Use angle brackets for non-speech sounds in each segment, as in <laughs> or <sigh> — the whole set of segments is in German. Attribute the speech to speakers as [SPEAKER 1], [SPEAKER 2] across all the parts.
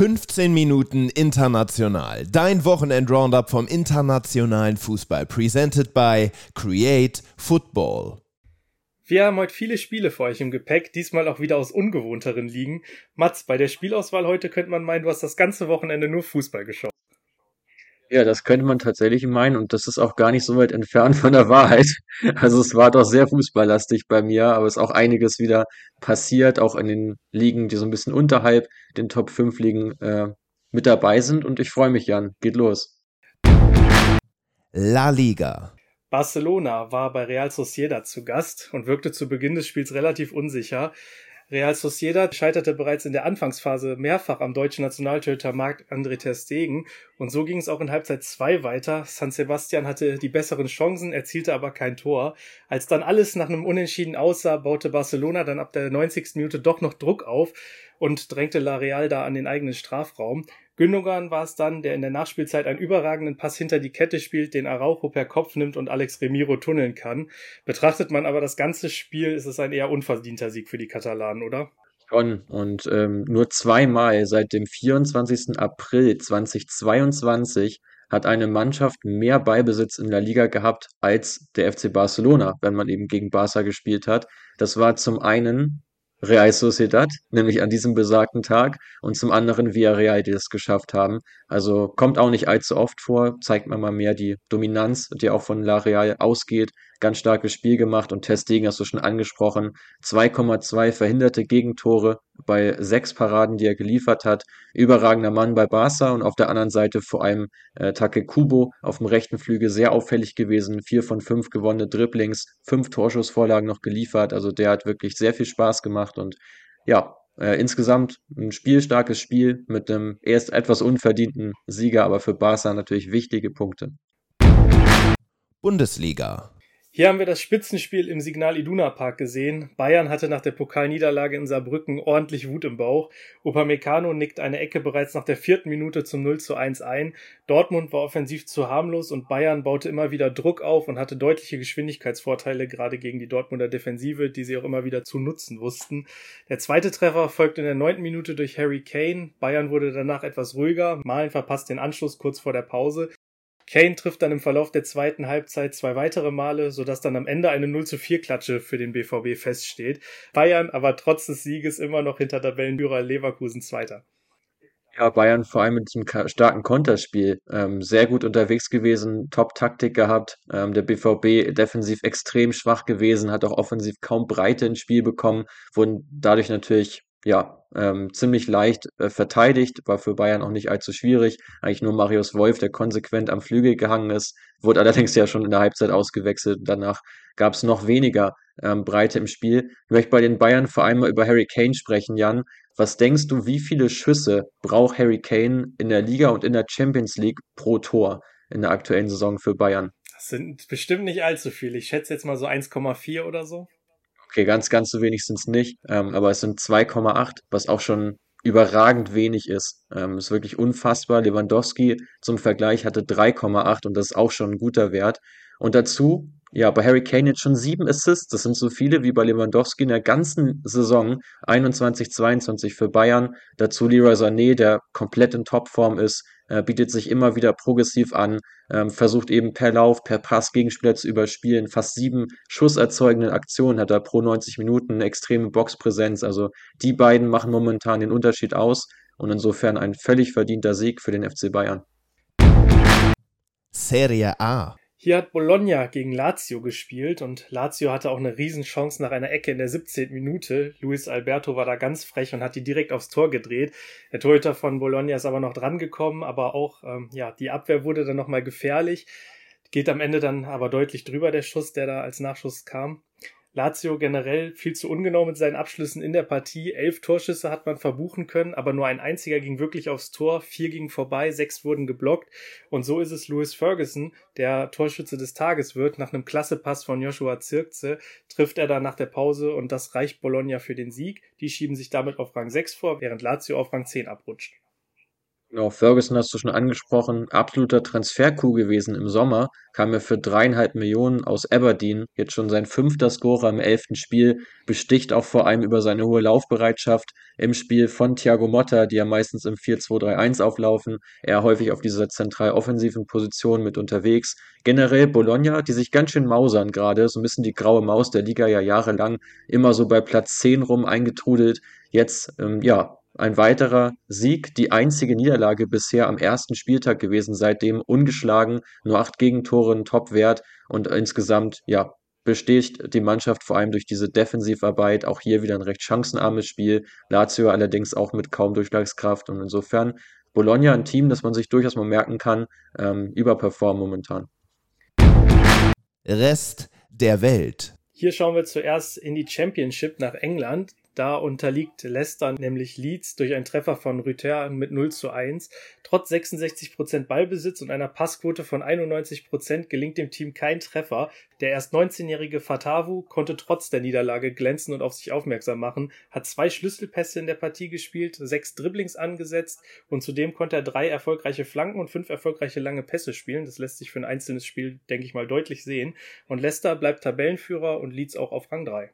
[SPEAKER 1] 15 Minuten international. Dein Wochenend-Roundup vom internationalen Fußball. Presented by Create Football.
[SPEAKER 2] Wir haben heute viele Spiele für euch im Gepäck, diesmal auch wieder aus ungewohnteren Ligen. Mats, bei der Spielauswahl heute könnte man meinen, du hast das ganze Wochenende nur Fußball geschaut.
[SPEAKER 3] Ja, das könnte man tatsächlich meinen und das ist auch gar nicht so weit entfernt von der Wahrheit. <laughs> Also es war doch sehr fußballlastig bei mir, aber es ist auch einiges wieder passiert, auch in den Ligen, die so ein bisschen unterhalb den Top 5 Ligen äh, mit dabei sind und ich freue mich, Jan. Geht los.
[SPEAKER 1] La Liga.
[SPEAKER 2] Barcelona war bei Real Sociedad zu Gast und wirkte zu Beginn des Spiels relativ unsicher. Real Sociedad scheiterte bereits in der Anfangsphase mehrfach am deutschen Nationaltorhüter Marc André Ter Stegen und so ging es auch in Halbzeit 2 weiter. San Sebastian hatte die besseren Chancen, erzielte aber kein Tor. Als dann alles nach einem Unentschieden aussah, baute Barcelona dann ab der 90. Minute doch noch Druck auf und drängte La Real da an den eigenen Strafraum. Gündogan war es dann, der in der Nachspielzeit einen überragenden Pass hinter die Kette spielt, den Araujo per Kopf nimmt und Alex Remiro tunneln kann. Betrachtet man aber das ganze Spiel, ist es ein eher unverdienter Sieg für die Katalanen, oder?
[SPEAKER 3] Schon. Und ähm, nur zweimal seit dem 24. April 2022 hat eine Mannschaft mehr Ballbesitz in der Liga gehabt als der FC Barcelona, wenn man eben gegen Barca gespielt hat. Das war zum einen Real Sociedad, nämlich an diesem besagten Tag, und zum anderen Villarreal, die das geschafft haben. Also kommt auch nicht allzu oft vor, zeigt man mal mehr die Dominanz, die auch von La Real ausgeht. Ganz starkes Spiel gemacht und Testegen hast du schon angesprochen. 2,2 verhinderte Gegentore bei sechs Paraden, die er geliefert hat. Überragender Mann bei Barca und auf der anderen Seite vor allem äh, Take Kubo auf dem rechten Flügel sehr auffällig gewesen. Vier von fünf gewonnene Dribblings, fünf Torschussvorlagen noch geliefert. Also der hat wirklich sehr viel Spaß gemacht und ja, äh, insgesamt ein spielstarkes Spiel mit einem erst etwas unverdienten Sieger, aber für Barca natürlich wichtige Punkte.
[SPEAKER 1] Bundesliga.
[SPEAKER 2] Hier haben wir das Spitzenspiel im Signal Iduna Park gesehen. Bayern hatte nach der Pokalniederlage in Saarbrücken ordentlich Wut im Bauch. Upamecano nickt eine Ecke bereits nach der vierten Minute zum 0 zu 1 ein. Dortmund war offensiv zu harmlos und Bayern baute immer wieder Druck auf und hatte deutliche Geschwindigkeitsvorteile, gerade gegen die Dortmunder Defensive, die sie auch immer wieder zu nutzen wussten. Der zweite Treffer folgte in der neunten Minute durch Harry Kane. Bayern wurde danach etwas ruhiger. Malen verpasst den Anschluss kurz vor der Pause. Kane trifft dann im Verlauf der zweiten Halbzeit zwei weitere Male, sodass dann am Ende eine 0 zu 4 Klatsche für den BVB feststeht. Bayern aber trotz des Sieges immer noch hinter Tabellenführer Leverkusen Zweiter.
[SPEAKER 3] Ja, Bayern vor allem mit diesem starken Konterspiel ähm, sehr gut unterwegs gewesen, Top-Taktik gehabt. Ähm, der BVB defensiv extrem schwach gewesen, hat auch offensiv kaum Breite ins Spiel bekommen, wurden dadurch natürlich ja, ähm, ziemlich leicht äh, verteidigt, war für Bayern auch nicht allzu schwierig. Eigentlich nur Marius Wolf, der konsequent am Flügel gehangen ist, wurde allerdings <laughs> ja schon in der Halbzeit ausgewechselt. Danach gab es noch weniger ähm, Breite im Spiel. Ich möchte bei den Bayern vor allem mal über Harry Kane sprechen, Jan. Was denkst du, wie viele Schüsse braucht Harry Kane in der Liga und in der Champions League pro Tor in der aktuellen Saison für Bayern?
[SPEAKER 2] Das sind bestimmt nicht allzu viele. Ich schätze jetzt mal so 1,4 oder so.
[SPEAKER 3] Okay, ganz, ganz so wenig sind es nicht, ähm, aber es sind 2,8, was auch schon überragend wenig ist. Ähm, ist wirklich unfassbar. Lewandowski zum Vergleich hatte 3,8 und das ist auch schon ein guter Wert. Und dazu, ja, bei Harry Kane jetzt schon sieben Assists. Das sind so viele wie bei Lewandowski in der ganzen Saison 21, 22 für Bayern. Dazu Leroy Sané, der komplett in Topform ist, äh, bietet sich immer wieder progressiv an, ähm, versucht eben per Lauf, per Pass Gegenspieler zu überspielen. Fast sieben schusserzeugende Aktionen hat er pro 90 Minuten, eine extreme Boxpräsenz. Also die beiden machen momentan den Unterschied aus und insofern ein völlig verdienter Sieg für den FC Bayern.
[SPEAKER 1] Serie A.
[SPEAKER 2] Hier hat Bologna gegen Lazio gespielt und Lazio hatte auch eine Riesenchance nach einer Ecke in der 17. Minute. Luis Alberto war da ganz frech und hat die direkt aufs Tor gedreht. Der Torhüter von Bologna ist aber noch dran gekommen, aber auch ähm, ja, die Abwehr wurde dann nochmal gefährlich. Geht am Ende dann aber deutlich drüber der Schuss, der da als Nachschuss kam. Lazio generell viel zu ungenau mit seinen Abschlüssen in der Partie. Elf Torschüsse hat man verbuchen können, aber nur ein einziger ging wirklich aufs Tor. Vier gingen vorbei, sechs wurden geblockt. Und so ist es Louis Ferguson, der Torschütze des Tages wird. Nach einem Klassepass von Joshua Zirkze trifft er dann nach der Pause und das reicht Bologna für den Sieg. Die schieben sich damit auf Rang 6 vor, während Lazio auf Rang 10 abrutscht.
[SPEAKER 3] Genau, Ferguson hast du schon angesprochen, absoluter Transfer-Coup gewesen im Sommer, kam er für dreieinhalb Millionen aus Aberdeen, jetzt schon sein fünfter Scorer im elften Spiel, besticht auch vor allem über seine hohe Laufbereitschaft im Spiel von Thiago Motta, die ja meistens im 4-2-3-1 auflaufen, er häufig auf dieser zentral offensiven Position mit unterwegs. Generell Bologna, die sich ganz schön mausern gerade, so ein bisschen die graue Maus der Liga ja jahrelang immer so bei Platz 10 rum eingetrudelt. Jetzt, ähm, ja, ein weiterer Sieg, die einzige Niederlage bisher am ersten Spieltag gewesen, seitdem ungeschlagen, nur acht Gegentore, ein Topwert und insgesamt, ja, besticht die Mannschaft vor allem durch diese Defensivarbeit. Auch hier wieder ein recht chancenarmes Spiel. Lazio allerdings auch mit kaum Durchschlagskraft und insofern Bologna ein Team, das man sich durchaus mal merken kann, ähm, überperformen momentan.
[SPEAKER 1] Rest der Welt.
[SPEAKER 2] Hier schauen wir zuerst in die Championship nach England. Da unterliegt Leicester nämlich Leeds durch einen Treffer von Rüther mit 0 zu 1. Trotz 66% Ballbesitz und einer Passquote von 91% gelingt dem Team kein Treffer. Der erst 19-jährige Fatavu konnte trotz der Niederlage glänzen und auf sich aufmerksam machen, hat zwei Schlüsselpässe in der Partie gespielt, sechs Dribblings angesetzt und zudem konnte er drei erfolgreiche Flanken und fünf erfolgreiche lange Pässe spielen. Das lässt sich für ein einzelnes Spiel, denke ich mal, deutlich sehen. Und Leicester bleibt Tabellenführer und Leeds auch auf Rang 3.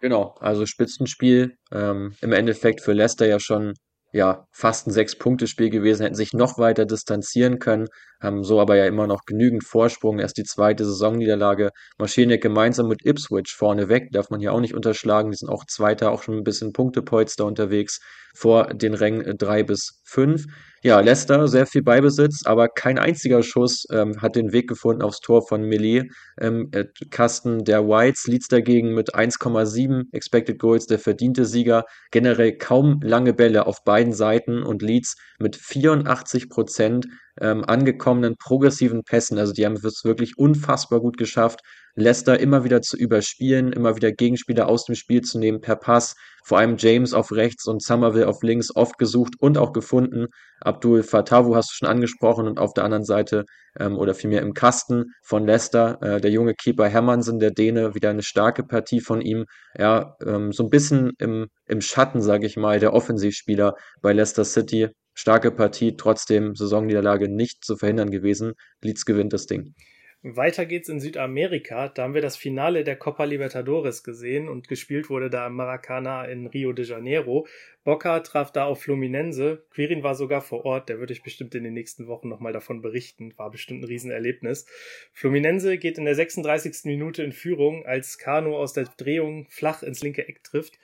[SPEAKER 3] Genau, also Spitzenspiel. Ähm, Im Endeffekt für Leicester ja schon ja, fast ein Sechs-Punkte-Spiel gewesen, hätten sich noch weiter distanzieren können, haben so aber ja immer noch genügend Vorsprung. Erst die zweite Saisonniederlage marschieren ja gemeinsam mit Ipswich vorne weg, darf man hier auch nicht unterschlagen. Die sind auch Zweiter, auch schon ein bisschen Punktepolster unterwegs vor den Rängen 3 bis 5. Ja, Leicester, sehr viel Beibesitz, aber kein einziger Schuss ähm, hat den Weg gefunden aufs Tor von Melee. Ähm, äh, Kasten der Whites, Leeds dagegen mit 1,7 Expected Goals, der verdiente Sieger. Generell kaum lange Bälle auf beiden Seiten und Leeds mit 84 Prozent ähm, angekommenen progressiven Pässen. Also die haben es wirklich unfassbar gut geschafft, Leicester immer wieder zu überspielen, immer wieder Gegenspieler aus dem Spiel zu nehmen per Pass. Vor allem James auf rechts und Somerville auf links oft gesucht und auch gefunden. Abdul Fatawu hast du schon angesprochen und auf der anderen Seite ähm, oder vielmehr im Kasten von Leicester äh, der junge Keeper Hermansen, der Däne, wieder eine starke Partie von ihm. Ja, ähm, so ein bisschen im, im Schatten, sage ich mal, der Offensivspieler bei Leicester City starke Partie, trotzdem Saisonniederlage nicht zu verhindern gewesen. Leeds gewinnt das Ding.
[SPEAKER 2] Weiter geht's in Südamerika. Da haben wir das Finale der Copa Libertadores gesehen und gespielt wurde da im Maracana in Rio de Janeiro. Boca traf da auf Fluminense. Quirin war sogar vor Ort. Der würde ich bestimmt in den nächsten Wochen nochmal davon berichten. War bestimmt ein Riesenerlebnis. Fluminense geht in der 36. Minute in Führung, als Kano aus der Drehung flach ins linke Eck trifft.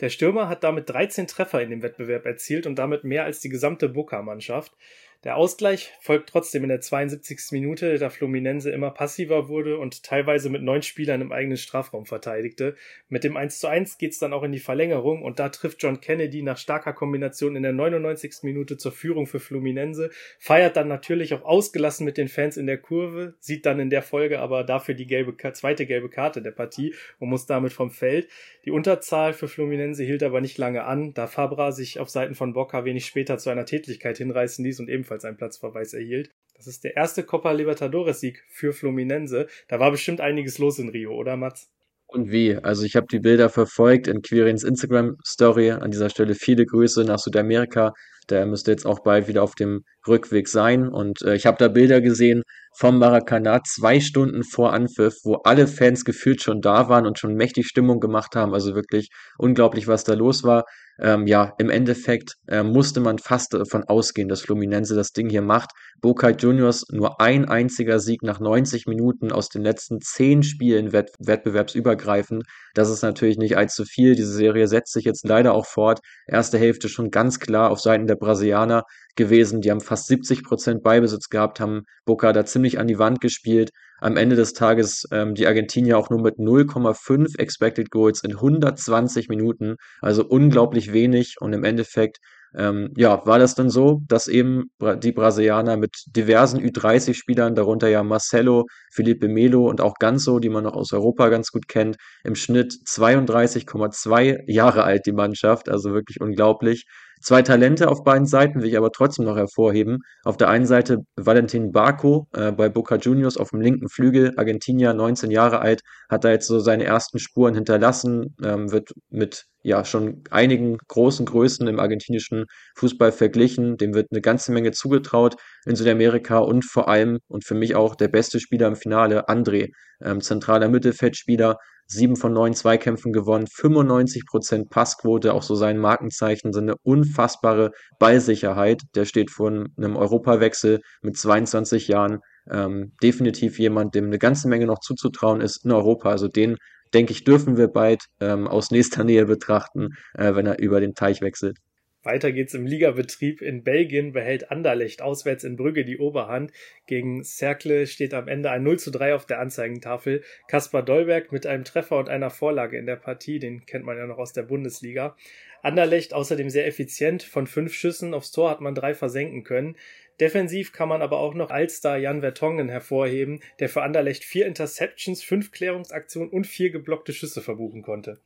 [SPEAKER 2] Der Stürmer hat damit 13 Treffer in dem Wettbewerb erzielt und damit mehr als die gesamte Boca-Mannschaft. Der Ausgleich folgt trotzdem in der 72. Minute, da Fluminense immer passiver wurde und teilweise mit neun Spielern im eigenen Strafraum verteidigte. Mit dem 1 zu 1 geht's dann auch in die Verlängerung und da trifft John Kennedy nach starker Kombination in der 99. Minute zur Führung für Fluminense, feiert dann natürlich auch ausgelassen mit den Fans in der Kurve, sieht dann in der Folge aber dafür die gelbe, zweite gelbe Karte der Partie und muss damit vom Feld. Die Unterzahl für Fluminense hielt aber nicht lange an, da Fabra sich auf Seiten von Boca wenig später zu einer Tätigkeit hinreißen ließ und ebenfalls ebenfalls einen Platzverweis erhielt. Das ist der erste Copa Libertadores Sieg für Fluminense. Da war bestimmt einiges los in Rio, oder Mats?
[SPEAKER 3] Und wie? Also ich habe die Bilder verfolgt in Quirins Instagram Story. An dieser Stelle viele Grüße nach Südamerika. Der müsste jetzt auch bald wieder auf dem Rückweg sein. Und äh, ich habe da Bilder gesehen vom Maracanã zwei Stunden vor Anpfiff, wo alle Fans gefühlt schon da waren und schon mächtig Stimmung gemacht haben. Also wirklich unglaublich, was da los war. Ähm, ja, im Endeffekt äh, musste man fast davon ausgehen, dass Fluminense das Ding hier macht. Boca Juniors nur ein einziger Sieg nach 90 Minuten aus den letzten zehn Spielen wett wettbewerbsübergreifend. Das ist natürlich nicht allzu viel. Diese Serie setzt sich jetzt leider auch fort. Erste Hälfte schon ganz klar auf Seiten der Brasilianer gewesen. Die haben fast 70 Prozent Beibesitz gehabt, haben Boca da ziemlich an die Wand gespielt. Am Ende des Tages ähm, die Argentinier auch nur mit 0,5 Expected Goals in 120 Minuten, also unglaublich wenig. Und im Endeffekt ähm, ja, war das dann so, dass eben die Brasilianer mit diversen Ü30-Spielern, darunter ja Marcelo, Felipe Melo und auch Ganso, die man noch aus Europa ganz gut kennt, im Schnitt 32,2 Jahre alt die Mannschaft, also wirklich unglaublich. Zwei Talente auf beiden Seiten will ich aber trotzdem noch hervorheben. Auf der einen Seite Valentin Barco äh, bei Boca Juniors auf dem linken Flügel, Argentinier, 19 Jahre alt, hat da jetzt so seine ersten Spuren hinterlassen, ähm, wird mit ja schon einigen großen Größen im argentinischen Fußball verglichen. Dem wird eine ganze Menge zugetraut in Südamerika und vor allem und für mich auch der beste Spieler im Finale, André, ähm, zentraler Mittelfeldspieler, sieben von neun Zweikämpfen gewonnen, 95 Prozent Passquote, auch so sein Markenzeichen, so eine unfassbare Ballsicherheit. Der steht vor einem Europawechsel mit 22 Jahren. Ähm, definitiv jemand, dem eine ganze Menge noch zuzutrauen ist in Europa. Also den denke ich, dürfen wir bald ähm, aus nächster Nähe betrachten, äh, wenn er über den Teich wechselt.
[SPEAKER 2] Weiter geht's im Ligabetrieb. In Belgien behält Anderlecht auswärts in Brügge die Oberhand. Gegen Cercle steht am Ende ein 0 zu 3 auf der Anzeigentafel. Kaspar Dolberg mit einem Treffer und einer Vorlage in der Partie, den kennt man ja noch aus der Bundesliga. Anderlecht außerdem sehr effizient. Von fünf Schüssen aufs Tor hat man drei versenken können. Defensiv kann man aber auch noch Allstar Jan Vertongen hervorheben, der für Anderlecht vier Interceptions, fünf Klärungsaktionen und vier geblockte Schüsse verbuchen konnte.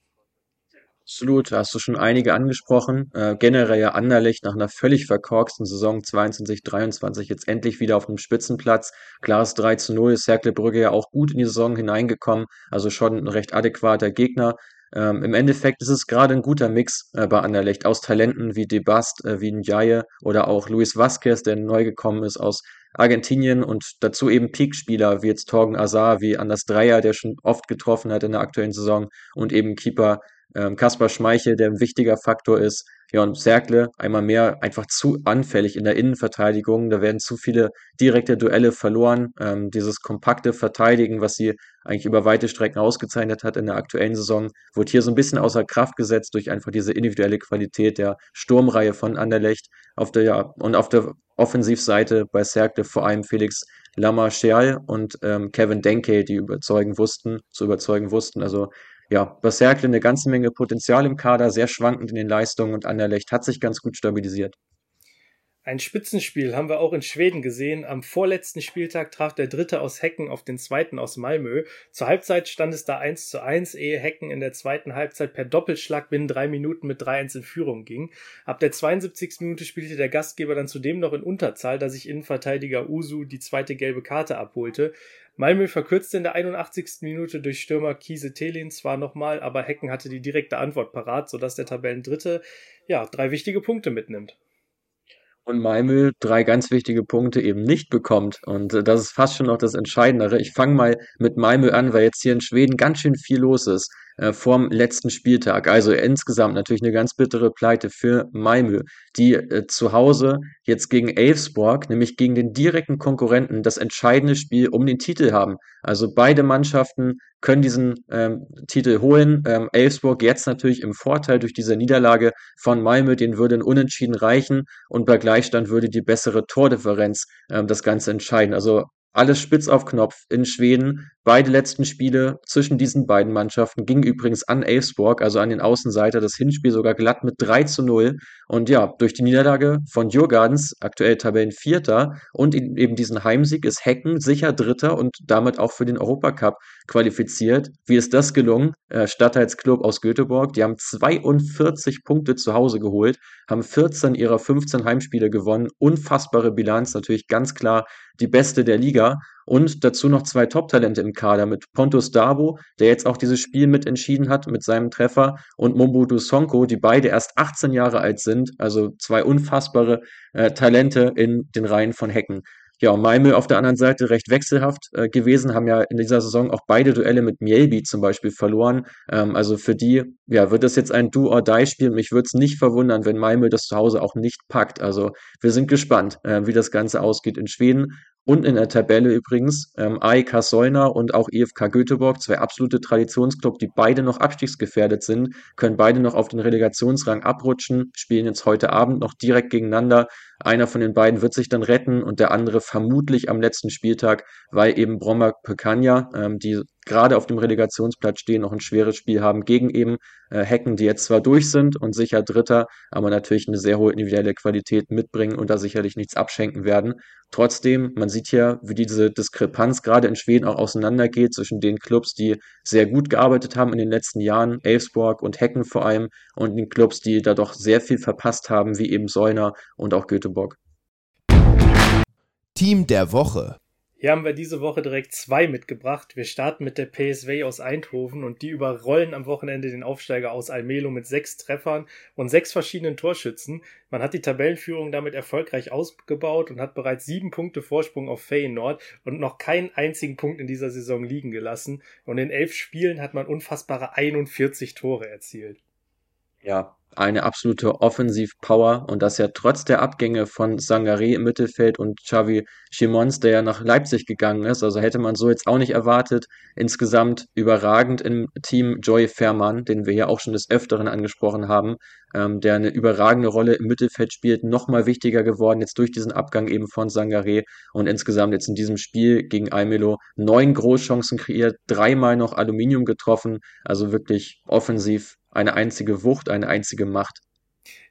[SPEAKER 3] Absolut, da hast du schon einige angesprochen. Äh, generell ja Anderlecht nach einer völlig verkorksten Saison 22, 23 jetzt endlich wieder auf einem Spitzenplatz. Klares 3 zu 0, Cercle Brügge ja auch gut in die Saison hineingekommen, also schon ein recht adäquater Gegner. Ähm, Im Endeffekt ist es gerade ein guter Mix äh, bei Anderlecht aus Talenten wie Debast, äh, wie Ndiaye oder auch Luis Vazquez, der neu gekommen ist aus Argentinien und dazu eben Peak-Spieler wie jetzt Torgen Azar, wie Anders Dreier, der schon oft getroffen hat in der aktuellen Saison und eben Keeper ähm, Kaspar Schmeichel, der ein wichtiger Faktor ist. Ja, und Serkle einmal mehr einfach zu anfällig in der Innenverteidigung. Da werden zu viele direkte Duelle verloren. Ähm, dieses kompakte Verteidigen, was sie eigentlich über weite Strecken ausgezeichnet hat in der aktuellen Saison, wird hier so ein bisschen außer Kraft gesetzt durch einfach diese individuelle Qualität der Sturmreihe von Anderlecht. Auf der, ja, und auf der Offensivseite bei Serkle vor allem Felix Lamarchial und ähm, Kevin Denke, die überzeugen wussten, zu überzeugen wussten. Also ja, Berserkle eine ganze Menge Potenzial im Kader, sehr schwankend in den Leistungen und Anderlecht hat sich ganz gut stabilisiert.
[SPEAKER 2] Ein Spitzenspiel haben wir auch in Schweden gesehen. Am vorletzten Spieltag traf der Dritte aus Hecken auf den Zweiten aus Malmö. Zur Halbzeit stand es da 1 zu 1, ehe Hecken in der zweiten Halbzeit per Doppelschlag binnen drei Minuten mit 3-1 in Führung ging. Ab der 72. Minute spielte der Gastgeber dann zudem noch in Unterzahl, da sich Innenverteidiger Usu die zweite gelbe Karte abholte. Malmö verkürzte in der 81. Minute durch Stürmer Kiese Telin zwar nochmal, aber Hecken hatte die direkte Antwort parat, sodass der Tabellendritte ja drei wichtige Punkte mitnimmt
[SPEAKER 3] und Malmö drei ganz wichtige Punkte eben nicht bekommt. Und äh, das ist fast schon noch das Entscheidendere. Ich fange mal mit Malmö an, weil jetzt hier in Schweden ganz schön viel los ist äh, vorm letzten Spieltag. Also insgesamt natürlich eine ganz bittere Pleite für Malmö, die äh, zu Hause jetzt gegen Elfsborg, nämlich gegen den direkten Konkurrenten, das entscheidende Spiel um den Titel haben. Also beide Mannschaften können diesen ähm, Titel holen. Ähm, Elfsborg jetzt natürlich im Vorteil durch diese Niederlage von Malmö, den würde ein Unentschieden reichen und bei Gleichstand würde die bessere Tordifferenz ähm, das Ganze entscheiden. Also alles spitz auf Knopf in Schweden. Beide letzten Spiele zwischen diesen beiden Mannschaften gingen übrigens an Elfsborg, also an den Außenseiter, das Hinspiel sogar glatt mit 3 zu 0. Und ja, durch die Niederlage von Jurgardens, aktuell Tabellenvierter, und eben diesen Heimsieg ist Hecken sicher Dritter und damit auch für den Europacup qualifiziert. Wie ist das gelungen? Äh, Stadtteilsclub aus Göteborg, die haben 42 Punkte zu Hause geholt, haben 14 ihrer 15 Heimspiele gewonnen. Unfassbare Bilanz, natürlich ganz klar die beste der Liga. Und dazu noch zwei Top-Talente im Kader mit Pontus Dabo, der jetzt auch dieses Spiel mit entschieden hat mit seinem Treffer, und Mombutu Sonko, die beide erst 18 Jahre alt sind. Also zwei unfassbare äh, Talente in den Reihen von Hecken. Ja, und Malmö auf der anderen Seite recht wechselhaft äh, gewesen, haben ja in dieser Saison auch beide Duelle mit Mielby zum Beispiel verloren. Ähm, also für die, ja, wird das jetzt ein Do-or-Die-Spiel. Mich würde es nicht verwundern, wenn Malmö das zu Hause auch nicht packt. Also wir sind gespannt, äh, wie das Ganze ausgeht in Schweden. Und in der Tabelle übrigens ähm, AEK Solna und auch IFK Göteborg, zwei absolute Traditionsclubs, die beide noch abstiegsgefährdet sind, können beide noch auf den Relegationsrang abrutschen, spielen jetzt heute Abend noch direkt gegeneinander. Einer von den beiden wird sich dann retten und der andere vermutlich am letzten Spieltag, weil eben Bromma Pekanja, ähm, die gerade auf dem Relegationsplatz stehen, noch ein schweres Spiel haben gegen eben äh, Hecken, die jetzt zwar durch sind und sicher Dritter, aber natürlich eine sehr hohe individuelle Qualität mitbringen und da sicherlich nichts abschenken werden. Trotzdem, man sieht hier, wie diese Diskrepanz gerade in Schweden auch auseinandergeht zwischen den Clubs, die sehr gut gearbeitet haben in den letzten Jahren, Elfsborg und Hecken vor allem, und den Clubs, die da doch sehr viel verpasst haben, wie eben Solna und auch Göteborg.
[SPEAKER 1] Team der Woche.
[SPEAKER 2] Hier haben wir diese Woche direkt zwei mitgebracht. Wir starten mit der PSV aus Eindhoven und die überrollen am Wochenende den Aufsteiger aus Almelo mit sechs Treffern und sechs verschiedenen Torschützen. Man hat die Tabellenführung damit erfolgreich ausgebaut und hat bereits sieben Punkte Vorsprung auf Feyenoord und noch keinen einzigen Punkt in dieser Saison liegen gelassen. Und in elf Spielen hat man unfassbare 41 Tore erzielt.
[SPEAKER 3] Ja, eine absolute Offensivpower und das ja trotz der Abgänge von Sangaré im Mittelfeld und Xavi Simons, der ja nach Leipzig gegangen ist. Also hätte man so jetzt auch nicht erwartet. Insgesamt überragend im Team Joy Fairman, den wir ja auch schon des Öfteren angesprochen haben, ähm, der eine überragende Rolle im Mittelfeld spielt, nochmal wichtiger geworden jetzt durch diesen Abgang eben von Sangaré und insgesamt jetzt in diesem Spiel gegen Almelo neun Großchancen kreiert, dreimal noch Aluminium getroffen, also wirklich offensiv eine einzige Wucht, eine einzige Macht.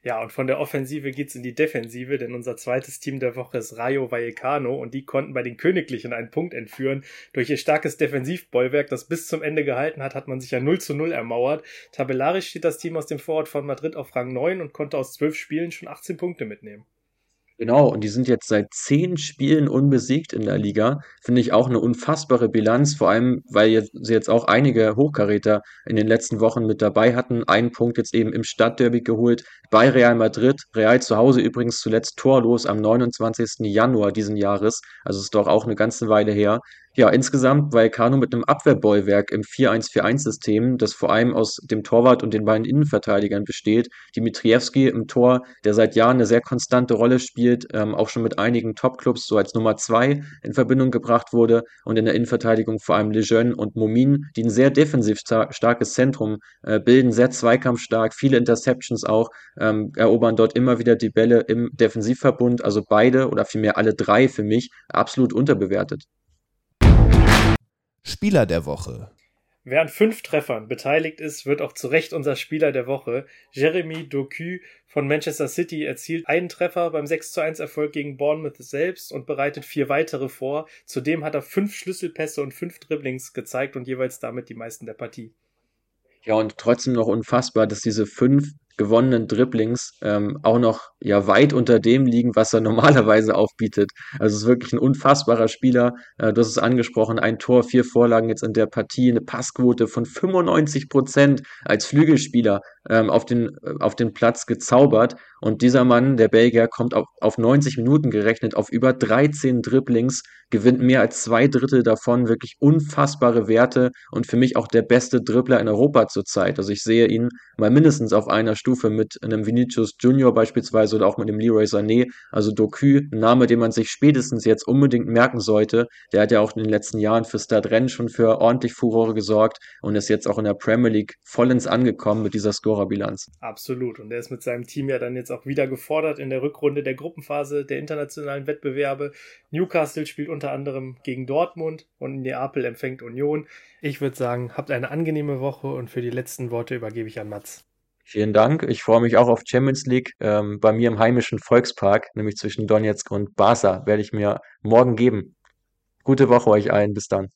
[SPEAKER 2] Ja, und von der Offensive geht's in die Defensive, denn unser zweites Team der Woche ist Rayo Vallecano und die konnten bei den Königlichen einen Punkt entführen. Durch ihr starkes Defensivbollwerk, das bis zum Ende gehalten hat, hat man sich ja 0 zu 0 ermauert. Tabellarisch steht das Team aus dem Vorort von Madrid auf Rang 9 und konnte aus zwölf Spielen schon 18 Punkte mitnehmen.
[SPEAKER 3] Genau, und die sind jetzt seit zehn Spielen unbesiegt in der Liga. Finde ich auch eine unfassbare Bilanz, vor allem, weil jetzt, sie jetzt auch einige Hochkaräter in den letzten Wochen mit dabei hatten. Einen Punkt jetzt eben im Stadtderby geholt bei Real Madrid. Real zu Hause übrigens zuletzt torlos am 29. Januar diesen Jahres. Also ist doch auch eine ganze Weile her. Ja, insgesamt Vallecano mit einem Abwehrbollwerk im 4-1-4-1-System, das vor allem aus dem Torwart und den beiden Innenverteidigern besteht. Dimitrievski im Tor, der seit Jahren eine sehr konstante Rolle spielt, ähm, auch schon mit einigen Topclubs so als Nummer zwei in Verbindung gebracht wurde. Und in der Innenverteidigung vor allem Lejeune und Momin, die ein sehr defensiv star starkes Zentrum äh, bilden, sehr zweikampfstark, viele Interceptions auch, ähm, erobern dort immer wieder die Bälle im Defensivverbund. Also beide oder vielmehr alle drei für mich absolut unterbewertet.
[SPEAKER 1] Spieler der Woche.
[SPEAKER 2] Wer an fünf Treffern beteiligt ist, wird auch zu Recht unser Spieler der Woche. Jeremy Doku von Manchester City erzielt einen Treffer beim 6 zu 1 Erfolg gegen Bournemouth selbst und bereitet vier weitere vor. Zudem hat er fünf Schlüsselpässe und fünf Dribblings gezeigt und jeweils damit die meisten der Partie.
[SPEAKER 3] Ja, und trotzdem noch unfassbar, dass diese fünf gewonnenen Dribblings ähm, auch noch ja weit unter dem liegen, was er <laughs> normalerweise aufbietet. Also es ist wirklich ein unfassbarer Spieler. Äh, du hast es angesprochen, ein Tor, vier Vorlagen jetzt in der Partie, eine Passquote von 95 Prozent als Flügelspieler ähm, auf, den, äh, auf den Platz gezaubert. Und dieser Mann, der Belgier, kommt auf, auf 90 Minuten gerechnet auf über 13 Dribblings, gewinnt mehr als zwei Drittel davon, wirklich unfassbare Werte und für mich auch der beste Dribbler in Europa zurzeit. Also ich sehe ihn mal mindestens auf einer Stufe mit einem Vinicius Junior beispielsweise oder auch mit dem Leroy Sané. Also Doku, ein Name, den man sich spätestens jetzt unbedingt merken sollte. Der hat ja auch in den letzten Jahren für Stade schon für ordentlich Furore gesorgt und ist jetzt auch in der Premier League vollends angekommen mit dieser Scorerbilanz.
[SPEAKER 2] Absolut. Und er ist mit seinem Team ja dann jetzt auch wieder gefordert in der Rückrunde der Gruppenphase der internationalen Wettbewerbe. Newcastle spielt unter anderem gegen Dortmund und Neapel empfängt Union. Ich würde sagen, habt eine angenehme Woche und für die letzten Worte übergebe ich an Mats.
[SPEAKER 3] Vielen Dank. Ich freue mich auch auf Champions League ähm, bei mir im heimischen Volkspark, nämlich zwischen Donetsk und Barca, werde ich mir morgen geben. Gute Woche euch allen. Bis dann.